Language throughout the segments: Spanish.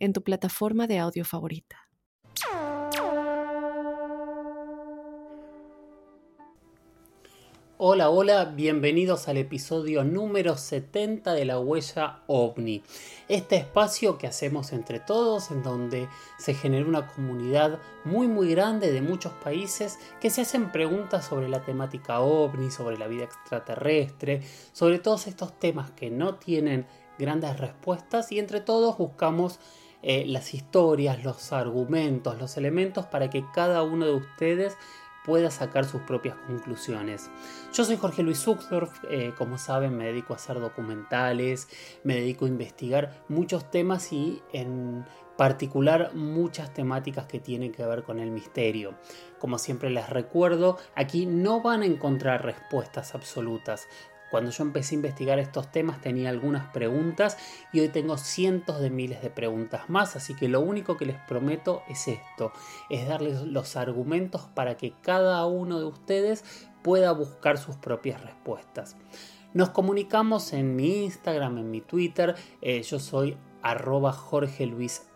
en tu plataforma de audio favorita. Hola, hola, bienvenidos al episodio número 70 de la huella ovni. Este espacio que hacemos entre todos en donde se genera una comunidad muy muy grande de muchos países que se hacen preguntas sobre la temática ovni, sobre la vida extraterrestre, sobre todos estos temas que no tienen grandes respuestas y entre todos buscamos eh, las historias, los argumentos, los elementos para que cada uno de ustedes pueda sacar sus propias conclusiones. Yo soy Jorge Luis Zuckdorf, eh, como saben me dedico a hacer documentales, me dedico a investigar muchos temas y en particular muchas temáticas que tienen que ver con el misterio. Como siempre les recuerdo, aquí no van a encontrar respuestas absolutas. Cuando yo empecé a investigar estos temas tenía algunas preguntas y hoy tengo cientos de miles de preguntas más, así que lo único que les prometo es esto, es darles los argumentos para que cada uno de ustedes pueda buscar sus propias respuestas. Nos comunicamos en mi Instagram, en mi Twitter, eh, yo soy arroba Jorge Luis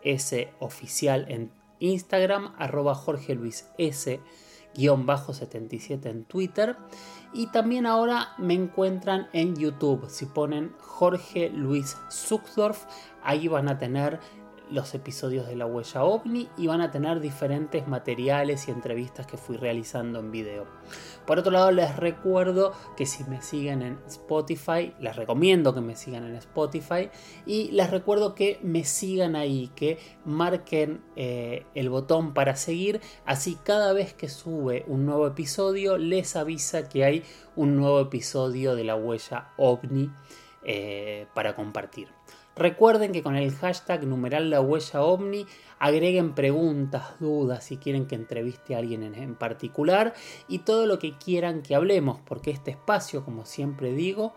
oficial en Instagram, arroba Jorge Luis 77 en Twitter. Y también ahora me encuentran en YouTube. Si ponen Jorge Luis Zuckdorf, ahí van a tener los episodios de la huella ovni y van a tener diferentes materiales y entrevistas que fui realizando en video. Por otro lado, les recuerdo que si me siguen en Spotify, les recomiendo que me sigan en Spotify y les recuerdo que me sigan ahí, que marquen eh, el botón para seguir, así cada vez que sube un nuevo episodio les avisa que hay un nuevo episodio de la huella ovni eh, para compartir. Recuerden que con el hashtag numeral la huella ovni agreguen preguntas, dudas, si quieren que entreviste a alguien en, particular y todo lo que quieran que hablemos, porque este espacio, como siempre digo,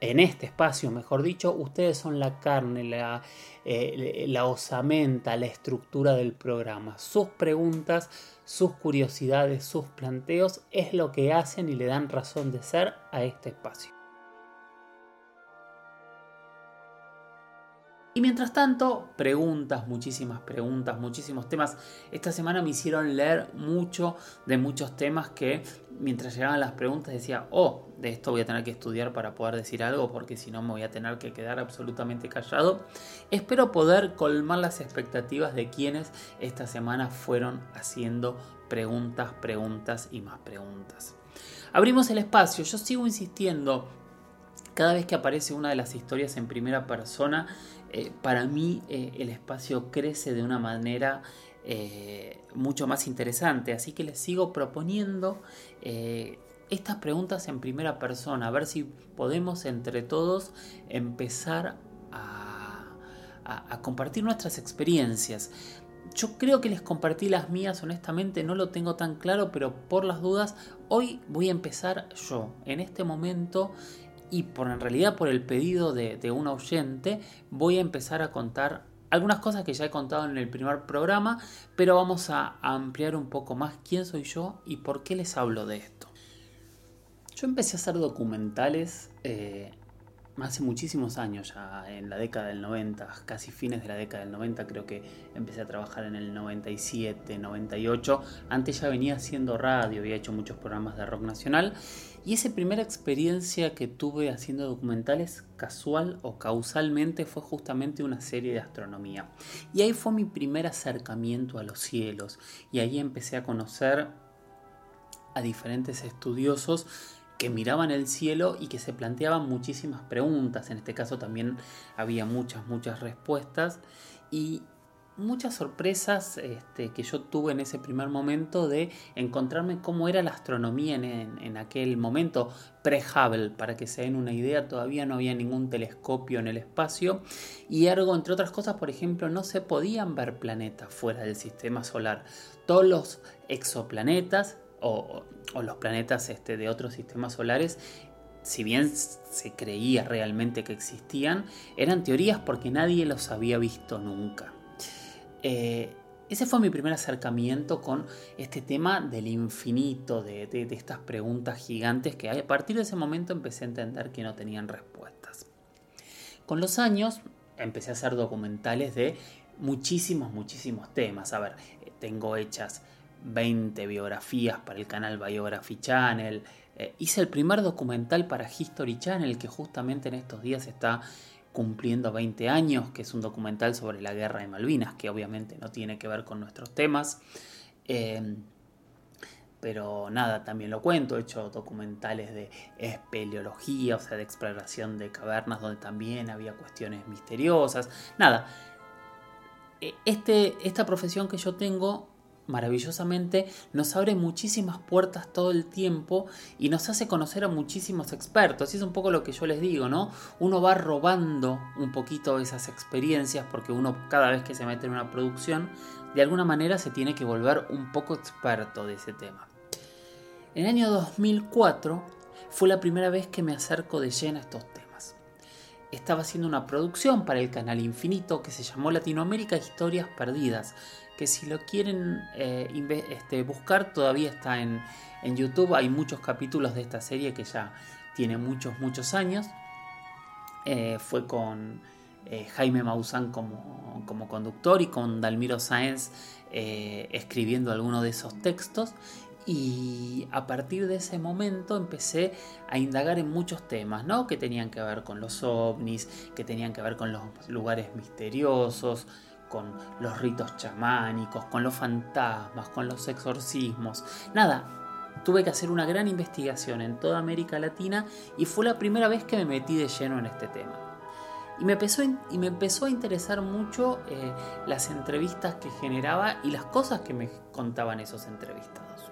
en este espacio, mejor dicho, ustedes son la carne, la, eh, la osamenta, la estructura del programa. Sus preguntas, sus curiosidades, sus planteos es lo que hacen y le dan razón de ser a este espacio. Y mientras tanto, preguntas, muchísimas preguntas, muchísimos temas. Esta semana me hicieron leer mucho de muchos temas que mientras llegaban las preguntas decía, oh, de esto voy a tener que estudiar para poder decir algo porque si no me voy a tener que quedar absolutamente callado. Espero poder colmar las expectativas de quienes esta semana fueron haciendo preguntas, preguntas y más preguntas. Abrimos el espacio, yo sigo insistiendo cada vez que aparece una de las historias en primera persona, eh, para mí eh, el espacio crece de una manera eh, mucho más interesante. Así que les sigo proponiendo estas preguntas en primera persona, a ver si podemos entre todos empezar a, a compartir nuestras experiencias. Yo creo que les compartí las mías, honestamente no lo tengo tan claro, pero por las dudas, hoy voy a empezar yo. En este momento y por en realidad por el pedido de, un oyente voy a empezar a contar algunas cosas que ya he contado en el primer programa, pero vamos a ampliar un poco más quién soy yo y por qué les hablo de esto. Yo empecé a hacer documentales eh, hace muchísimos años ya, en la década del 90, casi fines de la década del 90, creo que empecé a trabajar en el 97, 98. Antes ya venía haciendo radio, había hecho muchos programas de rock nacional y esa primera experiencia que tuve haciendo documentales casual o causalmente fue justamente una serie de astronomía. Y ahí fue mi primer acercamiento a los cielos. Y ahí empecé a conocer a diferentes estudiosos que miraban el cielo y que se planteaban muchísimas preguntas. En este caso también había muchas, muchas respuestas. Y muchas sorpresas este, que yo tuve en ese primer momento de encontrarme cómo era la astronomía en, aquel momento pre-Hubble. Para que se den una idea, todavía no había ningún telescopio en el espacio y ergo, entre otras cosas, por ejemplo, no se podían ver planetas fuera del sistema solar. Todos los exoplanetas o, los planetas este, de otros sistemas solares si bien se creía realmente que existían, eran teorías porque nadie los había visto nunca. Eh, ese fue mi primer acercamiento con este tema del infinito, de, estas preguntas gigantes que a partir de ese momento empecé a entender que no tenían respuestas. Con los años empecé a hacer documentales de muchísimos, muchísimos temas. A ver, tengo hechas 20 biografías para el canal Biography Channel. Eh, hice el primer documental para History Channel que justamente en estos días está cumpliendo 20 años, que es un documental sobre la guerra de Malvinas, que obviamente no tiene que ver con nuestros temas. Em, pero nada, también lo cuento, he hecho documentales de espeleología, o sea, de exploración de cavernas, donde también había cuestiones misteriosas. Nada, e, este, esta profesión que yo tengo maravillosamente nos abre muchísimas puertas todo el tiempo y nos hace conocer a muchísimos expertos. Y es un poco lo que yo les digo, ¿no? Uno va robando un poquito esas experiencias porque uno cada vez que se mete en una producción, de alguna manera se tiene que volver un poco experto de ese tema. En el año 2004 fue la primera vez que me acerco de lleno a estos temas. Estaba haciendo una producción para el canal Infinito que se llamó Latinoamérica Historias Perdidas, que si lo quieren eh, este, buscar todavía está en, YouTube. Hay muchos capítulos de esta serie que ya tiene muchos, muchos años. Eh, fue con eh, Jaime Maussan como, conductor y con Dalmiro Sáenz escribiendo algunos de esos textos. Y a partir de ese momento empecé a indagar en muchos temas, ¿no? Que tenían que ver con los ovnis, que tenían que ver con los lugares misteriosos, con los ritos chamánicos, con los fantasmas, con los exorcismos. Nada, tuve que hacer una gran investigación en toda América Latina y fue la primera vez que me metí de lleno en este tema. Y me empezó, y me empezó a interesar mucho eh, las entrevistas que generaba y las cosas que me contaban esos entrevistados.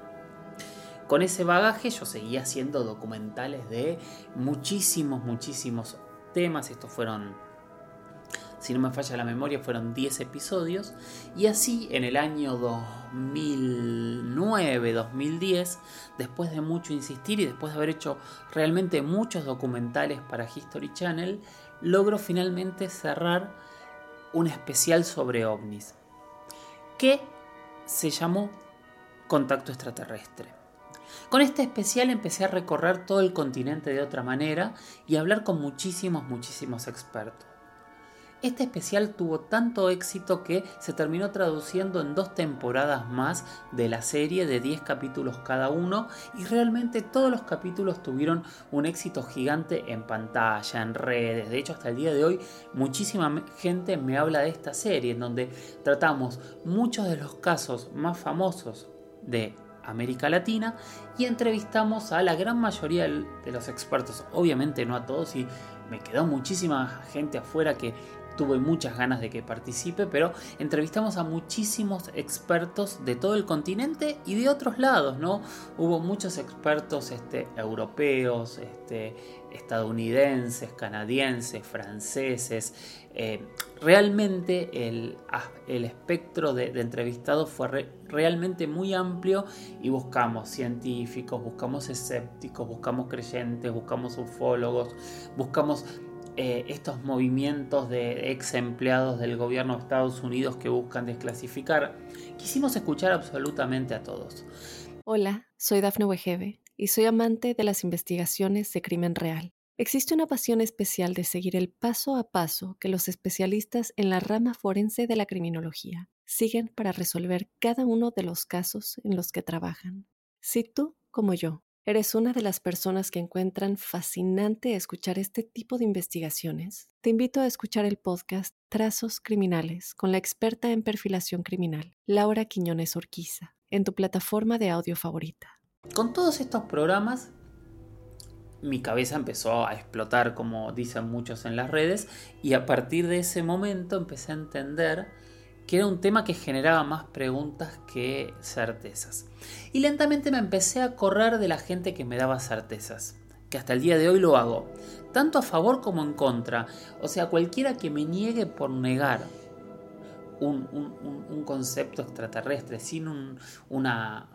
Con ese bagaje yo seguía haciendo documentales de muchísimos, muchísimos temas. Estos fueron si no me falla la memoria, fueron 10 episodios. Y así en el año 2009-2010, después de mucho insistir y después de haber hecho realmente muchos documentales para History Channel, logro finalmente cerrar un especial sobre ovnis, que se llamó Contacto extraterrestre. Con este especial empecé a recorrer todo el continente de otra manera y a hablar con muchísimos, muchísimos expertos. Este especial tuvo tanto éxito que se terminó traduciendo en dos temporadas más de la serie de 10 capítulos cada uno y realmente todos los capítulos tuvieron un éxito gigante en pantalla, en redes. De hecho, hasta el día de hoy muchísima gente me habla de esta serie en donde tratamos muchos de los casos más famosos de América Latina y entrevistamos a la gran mayoría de los expertos, obviamente no a todos y me quedó muchísima gente afuera que tuve muchas ganas de que participe, pero entrevistamos a muchísimos expertos de todo el continente y de otros lados, ¿no? Hubo muchos expertos este, europeos, este, estadounidenses, canadienses, franceses. Eh, realmente el, el, espectro de, entrevistados fue realmente muy amplio y buscamos científicos, buscamos escépticos, buscamos creyentes, buscamos ufólogos, buscamos eh, estos movimientos de ex empleados del gobierno de Estados Unidos que buscan desclasificar. Quisimos escuchar absolutamente a todos. Hola, soy Dafne Wegebe y soy amante de las investigaciones de crimen real. Existe una pasión especial de seguir el paso a paso que los especialistas en la rama forense de la criminología siguen para resolver cada uno de los casos en los que trabajan. Si tú, como yo, ¿Eres una de las personas que encuentran fascinante escuchar este tipo de investigaciones? Te invito a escuchar el podcast Trazos Criminales con la experta en perfilación criminal, Laura Quiñones Orquiza, en tu plataforma de audio favorita. Con todos estos programas, mi cabeza empezó a explotar, como dicen muchos en las redes, y a partir de ese momento empecé a entender que era un tema que generaba más preguntas que certezas. Y lentamente me empecé a correr de la gente que me daba certezas, que hasta el día de hoy lo hago, tanto a favor como en contra. O sea, cualquiera que me niegue por negar un, concepto extraterrestre, sin una,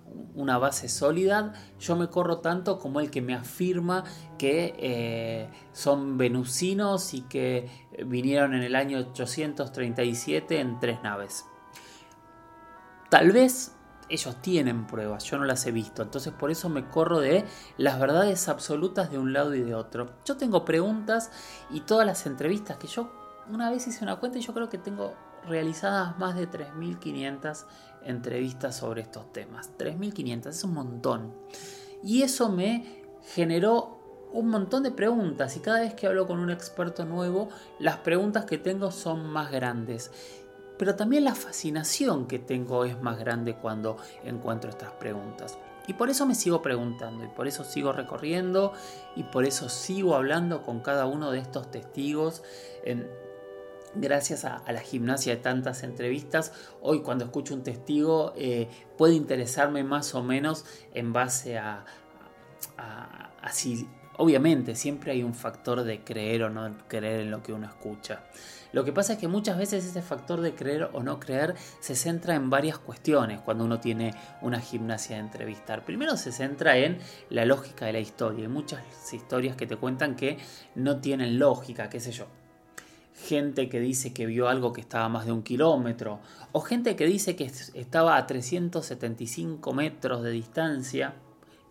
base sólida, yo me corro tanto como el que me afirma que eh, son venusinos y que vinieron en el año 837 en tres naves. Tal vez ellos tienen pruebas, yo no las he visto, entonces por eso me corro de las verdades absolutas de un lado y de otro. Yo tengo preguntas y todas las entrevistas que yo una vez hice una cuenta y yo creo que tengo realizadas más de 3.500 entrevistas sobre estos temas. 3.500 es un montón. Y eso me generó un montón de preguntas y cada vez que hablo con un experto nuevo, las preguntas que tengo son más grandes. Pero también la fascinación que tengo es más grande cuando encuentro estas preguntas. Y por eso me sigo preguntando y por eso sigo recorriendo y por eso sigo hablando con cada uno de estos testigos en gracias a, la gimnasia de tantas entrevistas, hoy cuando escucho un testigo eh, puede interesarme más o menos en base a, a, si, obviamente siempre hay un factor de creer o no creer en lo que uno escucha. Lo que pasa es que muchas veces ese factor de creer o no creer se centra en varias cuestiones cuando uno tiene una gimnasia de entrevistar. Primero se centra en la lógica de la historia. Hay muchas historias que te cuentan que no tienen lógica, qué sé yo gente que dice que vio algo que estaba a más de un kilómetro, o gente que dice que estaba a 375 metros de distancia.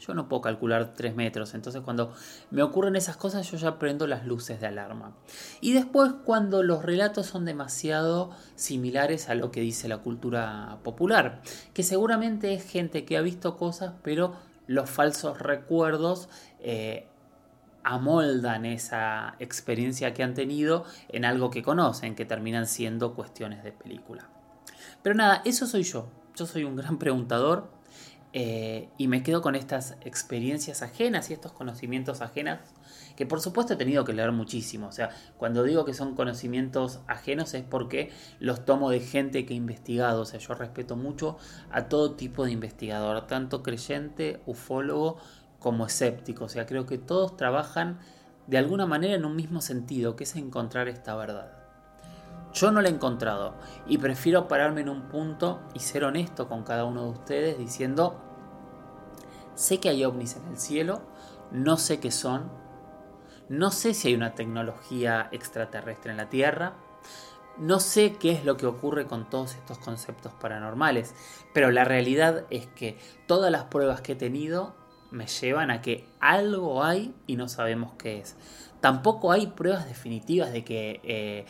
Yo no puedo calcular 3 metros, entonces cuando me ocurren esas cosas yo ya prendo las luces de alarma. Y después cuando los relatos son demasiado similares a lo que dice la cultura popular, que seguramente es gente que ha visto cosas, pero los falsos recuerdos eh, amoldan esa experiencia que han tenido en algo que conocen, que terminan siendo cuestiones de película. Pero nada, eso soy yo. Yo soy un gran preguntador eh, y me quedo con estas experiencias ajenas y estos conocimientos ajenos que por supuesto he tenido que leer muchísimo. O sea, cuando digo que son conocimientos ajenos es porque los tomo de gente que ha investigado. O sea, yo respeto mucho a todo tipo de investigador, tanto creyente, ufólogo, como escéptico. O sea, creo que todos trabajan de alguna manera en un mismo sentido, que es encontrar esta verdad. Yo no la he encontrado y prefiero pararme en un punto y ser honesto con cada uno de ustedes diciendo, sé que hay ovnis en el cielo, no sé qué son, no sé si hay una tecnología extraterrestre en la Tierra, no sé qué es lo que ocurre con todos estos conceptos paranormales, pero la realidad es que todas las pruebas que he tenido me llevan a que algo hay y no sabemos qué es. Tampoco hay pruebas definitivas de que, eh,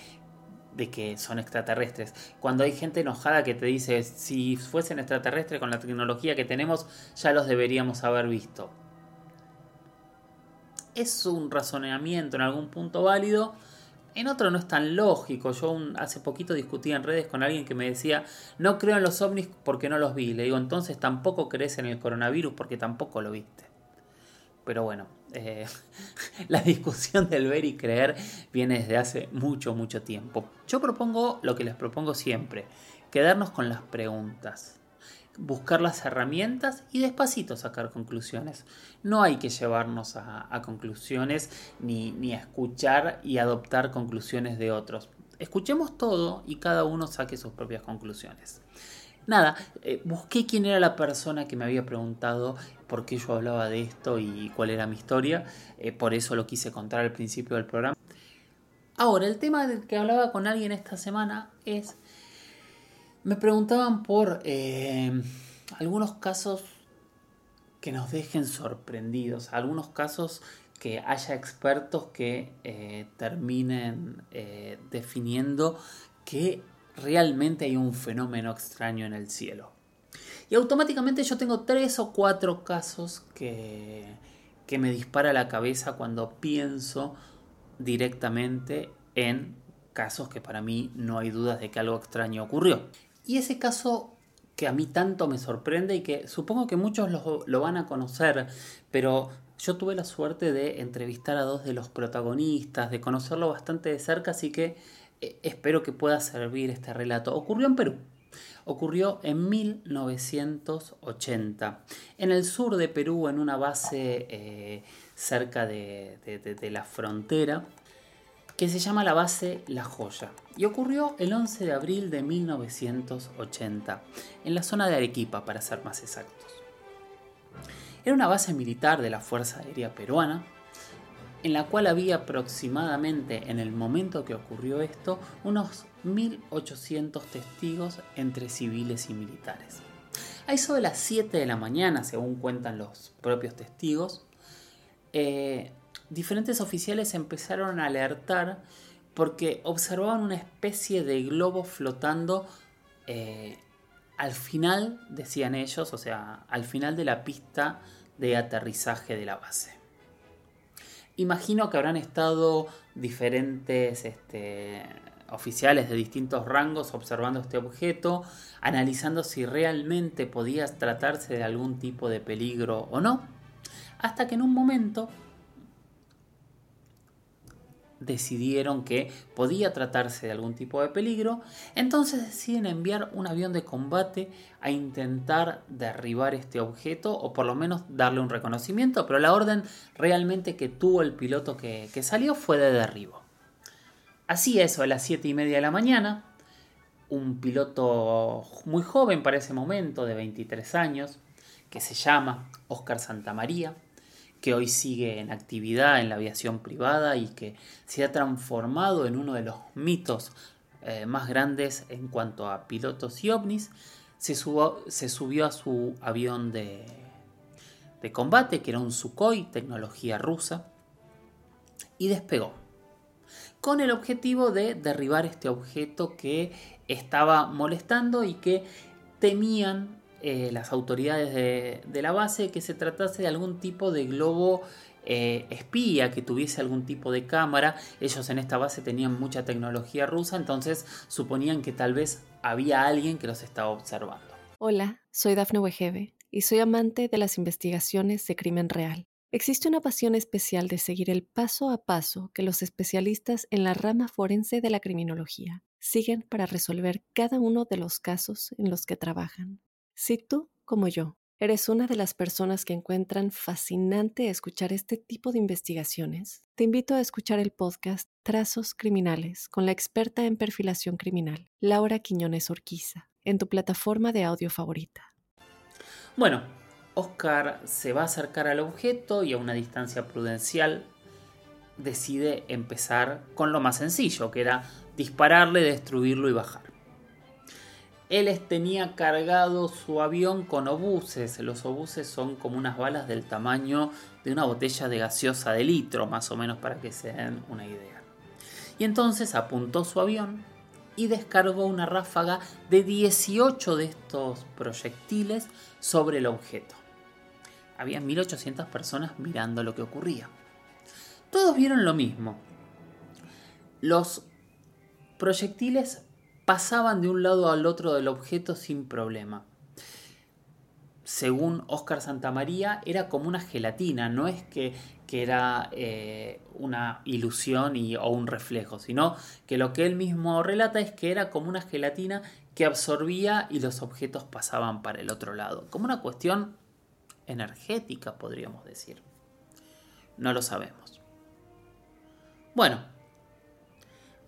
de que son extraterrestres. Cuando hay gente enojada que te dice, si fuesen extraterrestres con la tecnología que tenemos, ya los deberíamos haber visto. Es un razonamiento en algún punto válido, en otro no es tan lógico. Yo hace poquito discutí en redes con alguien que me decía, no creo en los ovnis porque no los vi. Le digo, entonces tampoco crees en el coronavirus porque tampoco lo viste. Pero bueno, eh, la discusión del ver y creer viene desde hace mucho, mucho tiempo. Yo propongo lo que les propongo siempre, quedarnos con las preguntas buscar las herramientas y despacito sacar conclusiones. No hay que llevarnos a, conclusiones ni, a escuchar y adoptar conclusiones de otros. Escuchemos todo y cada uno saque sus propias conclusiones. Nada, eh, busqué quién era la persona que me había preguntado por qué yo hablaba de esto y cuál era mi historia. Eh, por eso lo quise contar al principio del programa. Ahora, el tema del que hablaba con alguien esta semana es me preguntaban por eh, algunos casos que nos dejen sorprendidos, algunos casos que haya expertos que eh, terminen eh, definiendo que realmente hay un fenómeno extraño en el cielo. Y automáticamente yo tengo tres o cuatro casos que, que me dispara la cabeza cuando pienso directamente en casos que para mí no hay dudas de que algo extraño ocurrió. Y ese caso que a mí tanto me sorprende y que supongo que muchos lo, van a conocer, pero yo tuve la suerte de entrevistar a dos de los protagonistas, de conocerlo bastante de cerca, así que eh, espero que pueda servir este relato. Ocurrió en Perú. Ocurrió en 1980, en el sur de Perú, en una base eh, cerca de, de la frontera, que se llama la base La Joya. Y ocurrió el 11 de abril de 1980, en la zona de Arequipa, para ser más exactos. Era una base militar de la Fuerza Aérea Peruana, en la cual había aproximadamente en el momento que ocurrió esto unos 1.800 testigos entre civiles y militares. A eso de las 7 de la mañana, según cuentan los propios testigos, eh, diferentes oficiales empezaron a alertar porque observaban una especie de globo flotando eh, al final, decían ellos, o sea, al final de la pista de aterrizaje de la base. Imagino que habrán estado diferentes este, oficiales de distintos rangos observando este objeto, analizando si realmente podía tratarse de algún tipo de peligro o no, hasta que en un momento decidieron que podía tratarse de algún tipo de peligro, entonces deciden enviar un avión de combate a intentar derribar este objeto o por lo menos darle un reconocimiento, pero la orden realmente que tuvo el piloto que, salió fue de derribo. Así eso, a las 7 y media de la mañana, un piloto muy joven para ese momento, de 23 años, que se llama Oscar Santamaría, que hoy sigue en actividad en la aviación privada y que se ha transformado en uno de los mitos eh, más grandes en cuanto a pilotos y ovnis, se, se subió a su avión de, de combate, que era un Sukhoi, tecnología rusa, y despegó, con el objetivo de derribar este objeto que estaba molestando y que temían eh, las autoridades de, la base que se tratase de algún tipo de globo eh, espía que tuviese algún tipo de cámara. Ellos en esta base tenían mucha tecnología rusa, entonces suponían que tal vez había alguien que los estaba observando. Hola, soy Dafne Wegebe y soy amante de las investigaciones de crimen real. Existe una pasión especial de seguir el paso a paso que los especialistas en la rama forense de la criminología siguen para resolver cada uno de los casos en los que trabajan. Si tú, como yo, eres una de las personas que encuentran fascinante escuchar este tipo de investigaciones, te invito a escuchar el podcast Trazos Criminales con la experta en perfilación criminal, Laura Quiñones Orquiza, en tu plataforma de audio favorita. Bueno, Oscar se va a acercar al objeto y a una distancia prudencial decide empezar con lo más sencillo, que era dispararle, destruirlo y bajar él tenía cargado su avión con obuses. Los obuses son como unas balas del tamaño de una botella de gaseosa de litro, más o menos para que se den una idea. Y entonces apuntó su avión y descargó una ráfaga de 18 de estos proyectiles sobre el objeto. Había 1800 personas mirando lo que ocurría. Todos vieron lo mismo. Los proyectiles pasaban de un lado al otro del objeto sin problema. Según Oscar Santamaría, era como una gelatina, no es que, era eh, una ilusión y, o un reflejo, sino que lo que él mismo relata es que era como una gelatina que absorbía y los objetos pasaban para el otro lado, como una cuestión energética, podríamos decir. No lo sabemos. Bueno,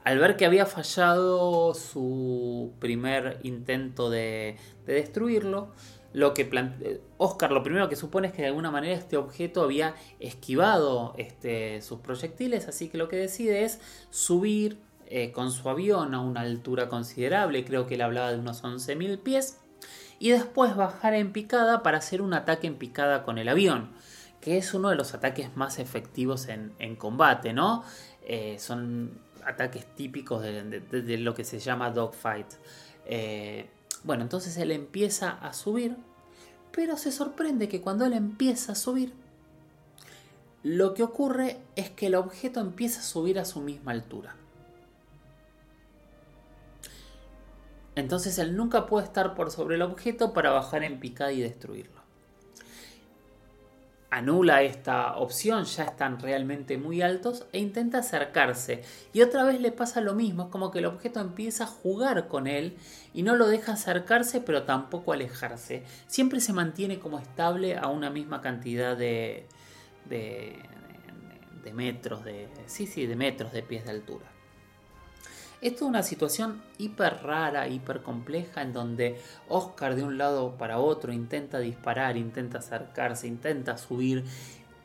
al ver que había fallado su primer intento de, destruirlo, lo que Oscar lo primero que supone es que de alguna manera este objeto había esquivado este, sus proyectiles, así que lo que decide es subir eh, con su avión a una altura considerable, creo que él hablaba de unos 11.000 pies, y después bajar en picada para hacer un ataque en picada con el avión, que es uno de los ataques más efectivos en, combate, ¿no? Eh, son ataques típicos de, lo que se llama dogfight. Eh, bueno, entonces él empieza a subir, pero se sorprende que cuando él empieza a subir, lo que ocurre es que el objeto empieza a subir a su misma altura. Entonces él nunca puede estar por sobre el objeto para bajar en picada y destruirlo. Anula esta opción, ya están realmente muy altos e intenta acercarse. Y otra vez le pasa lo mismo, es como que el objeto empieza a jugar con él y no lo deja acercarse pero tampoco alejarse. Siempre se mantiene como estable a una misma cantidad de, de, metros, de, sí, sí, de metros de pies de altura. Esto es una situación hiper rara, hiper compleja, en donde Oscar de un lado para otro intenta disparar, intenta acercarse, intenta subir,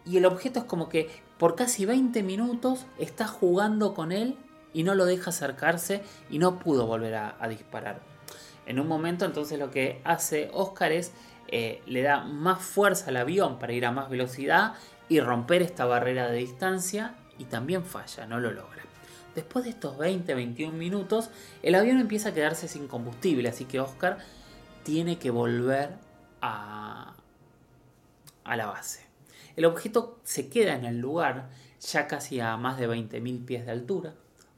y el objeto es como que por casi 20 minutos está jugando con él y no lo deja acercarse y no pudo volver a, disparar. En un momento entonces lo que hace Oscar es eh, le da más fuerza al avión para ir a más velocidad y romper esta barrera de distancia y también falla, no lo logra. Después de estos 20-21 minutos, el avión empieza a quedarse sin combustible, así que Oscar tiene que volver a, a la base. El objeto se queda en el lugar, ya casi a más de 20.000 pies de altura.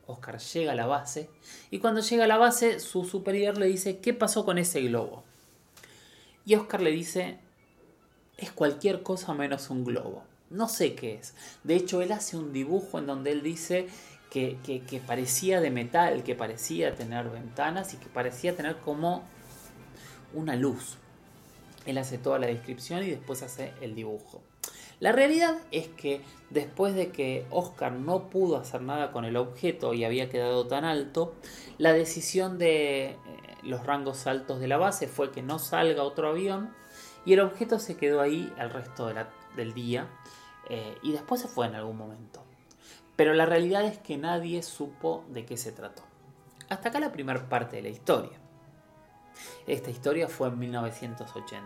Oscar llega a la base y cuando llega a la base su superior le dice ¿qué pasó con ese globo? Y Oscar le dice es cualquier cosa menos un globo. No sé qué es. De hecho, él hace un dibujo en donde él dice que, parecía de metal, que parecía tener ventanas y que parecía tener como una luz. Él hace toda la descripción y después hace el dibujo. La realidad es que después de que Oscar no pudo hacer nada con el objeto y había quedado tan alto, la decisión de eh, los rangos altos de la base fue que no salga otro avión y el objeto se quedó ahí el resto del día eh, y después se fue en algún momento. Pero la realidad es que nadie supo de qué se trató. Hasta acá la primera parte de la historia. Esta historia fue en 1980.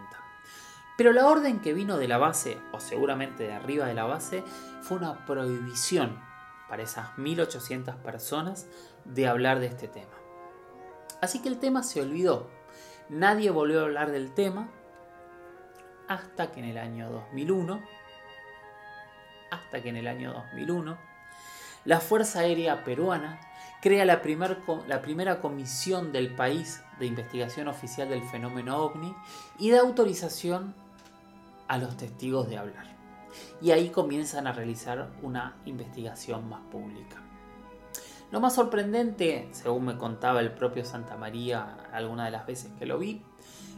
Pero la orden que vino de la base, o seguramente de arriba de la base, fue una prohibición para esas 1800 personas de hablar de este tema. Así que el tema se olvidó. Nadie volvió a hablar del tema hasta que en el año 2001, hasta que en el año 2001, la Fuerza Aérea Peruana crea la, primera comisión del país de investigación oficial del fenómeno ovni y da autorización a los testigos de hablar. Y ahí comienzan a realizar una investigación más pública. Lo más sorprendente, según me contaba el propio Santa María alguna de las veces que lo vi,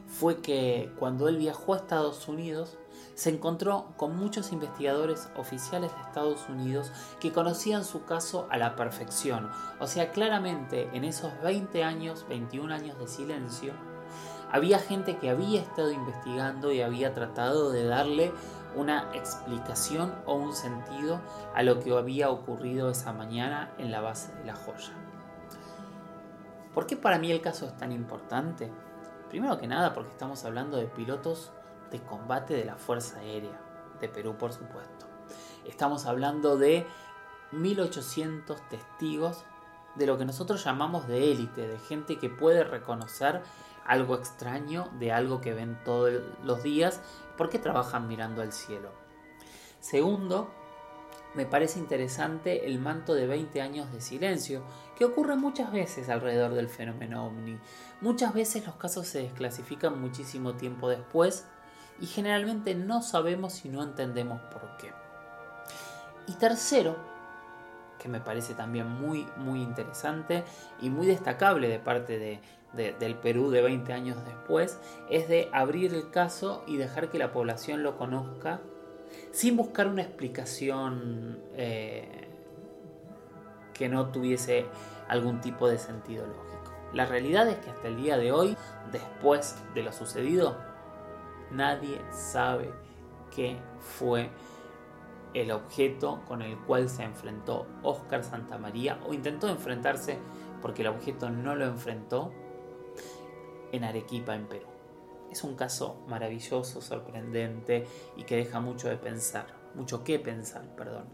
fue que cuando él viajó a Estados Unidos se encontró con muchos investigadores oficiales de Estados Unidos que conocían su caso a la perfección. O sea, claramente en esos 20 años, 21 años de silencio, había gente que había estado investigando y había tratado de darle una explicación o un sentido a lo que había ocurrido esa mañana en la base de la joya. ¿Por qué para mí el caso es tan importante? Primero que nada porque estamos hablando de pilotos de combate de la Fuerza Aérea de Perú, por supuesto. Estamos hablando de 1800 testigos de lo que nosotros llamamos de élite, de gente que puede reconocer algo extraño de algo que ven todos los días porque trabajan mirando al cielo. Segundo, me parece interesante el manto de 20 años de silencio que ocurre muchas veces alrededor del fenómeno ovni. Muchas veces los casos se desclasifican muchísimo tiempo después y generalmente no sabemos y no entendemos por qué. Y tercero, que me parece también muy, muy interesante y muy destacable de parte del Perú de 20 años después, es de abrir el caso y dejar que la población lo conozca sin buscar una explicación eh, que no tuviese algún tipo de sentido lógico. La realidad es que hasta el día de hoy, después de lo sucedido, Nadie sabe qué fue el objeto con el cual se enfrentó Oscar Santamaría o intentó enfrentarse porque el objeto no lo enfrentó en Arequipa, en Perú. Es un caso maravilloso, sorprendente y que deja mucho de pensar, mucho que pensar, perdón.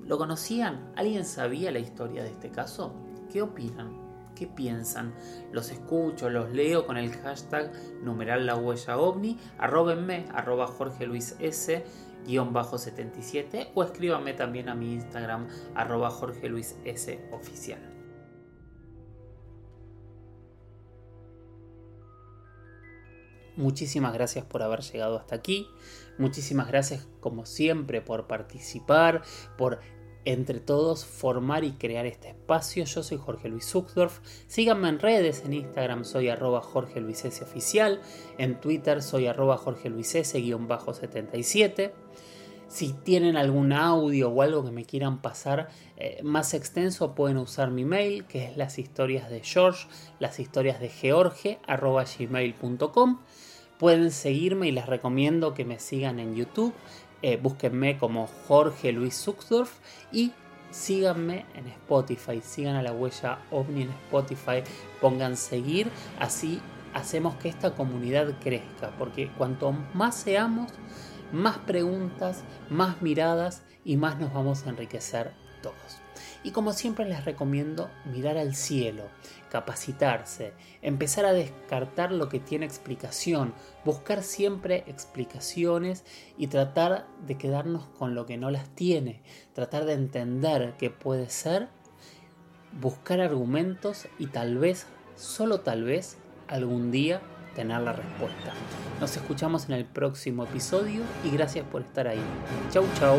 ¿Lo conocían? ¿Alguien sabía la historia de este caso? ¿Qué opinan? Qué piensan. Los escucho, los leo con el hashtag numeral la huella ovni, arrobenme, arroba Jorge Luis S, guion bajo 77 o escríbanme también a mi Instagram arroba Jorge Luis S oficial. Muchísimas gracias por haber llegado hasta aquí. Muchísimas gracias como siempre por participar, por entre todos formar y crear este espacio. Yo soy Jorge Luis Zuckdorf. Síganme en redes, en Instagram soy arroba Jorge Luis S. Oficial, en Twitter soy arroba Jorge Luis S-77. Si tienen algún audio o algo que me quieran pasar eh, más extenso, pueden usar mi mail, que es las historias de George, las historias de George, arroba. Pueden seguirme y les recomiendo que me sigan en YouTube. Eh, búsquenme como Jorge Luis Zuxdorf y síganme en Spotify. Sigan a la huella OVNI en Spotify. Pongan seguir. Así hacemos que esta comunidad crezca. Porque cuanto más seamos, más preguntas, más miradas y más nos vamos a enriquecer todos. Y como siempre les recomiendo mirar al cielo, capacitarse, empezar a descartar lo que tiene explicación, buscar siempre explicaciones y tratar de quedarnos con lo que no las tiene, tratar de entender qué puede ser, buscar argumentos y tal vez, solo tal vez, algún día tener la respuesta. Nos escuchamos en el próximo episodio y gracias por estar ahí. Chau chau.